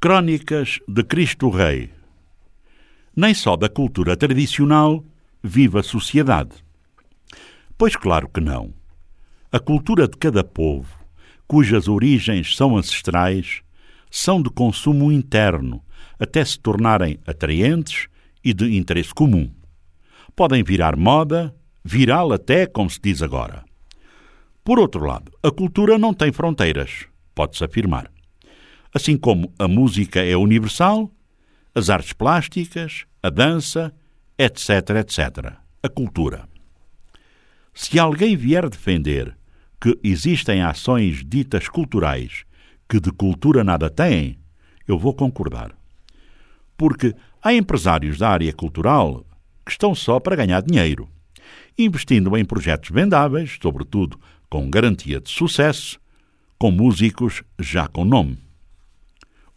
Crónicas de Cristo Rei. Nem só da cultura tradicional vive a sociedade. Pois claro que não. A cultura de cada povo, cujas origens são ancestrais, são de consumo interno, até se tornarem atraentes e de interesse comum. Podem virar moda, viral até, como se diz agora. Por outro lado, a cultura não tem fronteiras, pode-se afirmar. Assim como a música é universal, as artes plásticas, a dança, etc., etc. A cultura. Se alguém vier defender que existem ações ditas culturais que de cultura nada têm, eu vou concordar. Porque há empresários da área cultural que estão só para ganhar dinheiro, investindo em projetos vendáveis, sobretudo com garantia de sucesso, com músicos já com nome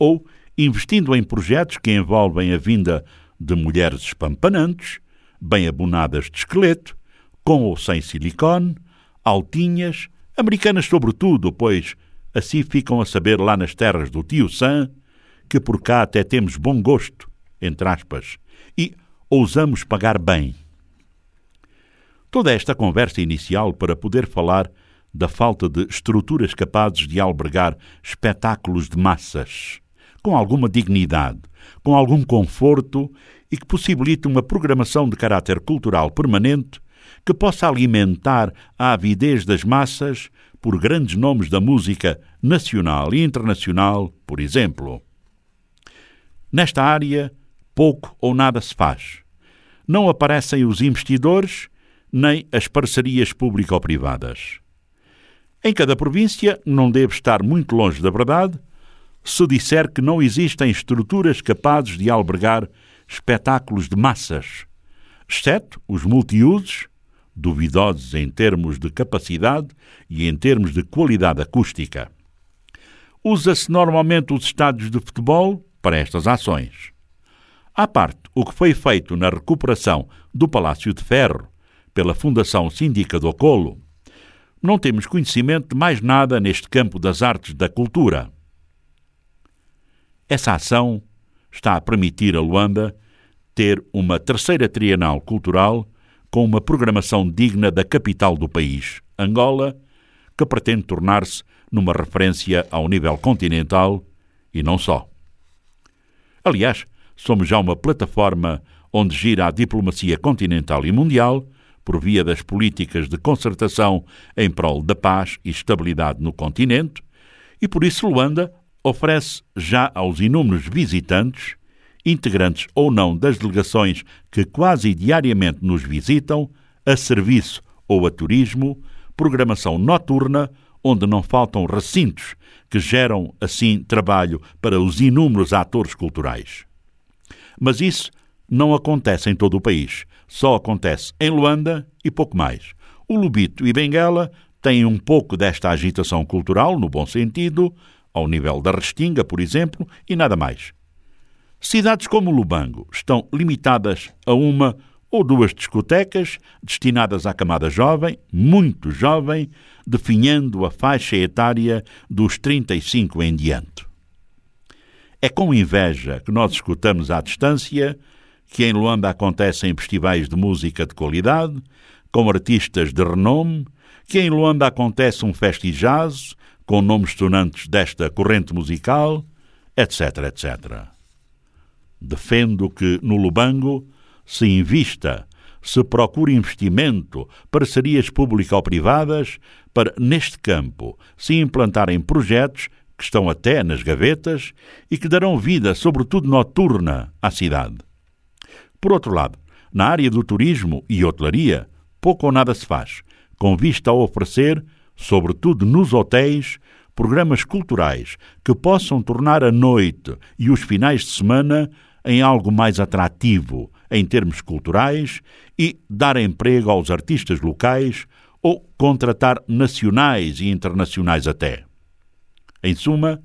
ou investindo em projetos que envolvem a vinda de mulheres espampanantes, bem abonadas de esqueleto, com ou sem silicone, altinhas, americanas sobretudo, pois assim ficam a saber lá nas terras do tio Sam que por cá até temos bom gosto, entre aspas, e ousamos pagar bem. Toda esta conversa inicial para poder falar da falta de estruturas capazes de albergar espetáculos de massas com alguma dignidade, com algum conforto e que possibilite uma programação de caráter cultural permanente que possa alimentar a avidez das massas por grandes nomes da música nacional e internacional, por exemplo. Nesta área, pouco ou nada se faz. Não aparecem os investidores nem as parcerias público-privadas. Em cada província, não deve estar muito longe da verdade, se disser que não existem estruturas capazes de albergar espetáculos de massas, exceto os multiusos, duvidosos em termos de capacidade e em termos de qualidade acústica. Usa-se normalmente os estádios de futebol para estas ações. À parte o que foi feito na recuperação do Palácio de Ferro pela Fundação Síndica do Colo, não temos conhecimento de mais nada neste campo das artes da cultura. Essa ação está a permitir a Luanda ter uma terceira trienal cultural com uma programação digna da capital do país, Angola, que pretende tornar-se numa referência ao nível continental e não só. Aliás, somos já uma plataforma onde gira a diplomacia continental e mundial por via das políticas de concertação em prol da paz e estabilidade no continente, e por isso Luanda oferece já aos inúmeros visitantes, integrantes ou não das delegações que quase diariamente nos visitam, a serviço ou a turismo, programação noturna, onde não faltam recintos que geram, assim, trabalho para os inúmeros atores culturais. Mas isso não acontece em todo o país. Só acontece em Luanda e pouco mais. O Lubito e Benguela têm um pouco desta agitação cultural, no bom sentido, ao nível da Restinga, por exemplo, e nada mais. Cidades como Lubango estão limitadas a uma ou duas discotecas destinadas à camada jovem, muito jovem, definhando a faixa etária dos 35 em diante. É com inveja que nós escutamos à distância que em Luanda acontecem festivais de música de qualidade, com artistas de renome, que em Luanda acontece um festijazo com nomes sonantes desta corrente musical, etc, etc. Defendo que no Lubango se invista, se procure investimento, parcerias público-privadas para, neste campo, se implantarem projetos que estão até nas gavetas e que darão vida, sobretudo noturna, à cidade. Por outro lado, na área do turismo e hotelaria, pouco ou nada se faz, com vista a oferecer sobretudo nos hotéis, programas culturais que possam tornar a noite e os finais de semana em algo mais atrativo em termos culturais e dar emprego aos artistas locais ou contratar nacionais e internacionais até. Em suma,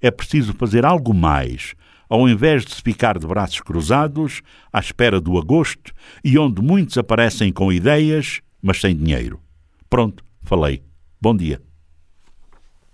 é preciso fazer algo mais, ao invés de se ficar de braços cruzados à espera do agosto e onde muitos aparecem com ideias, mas sem dinheiro. Pronto, falei. Bom dia.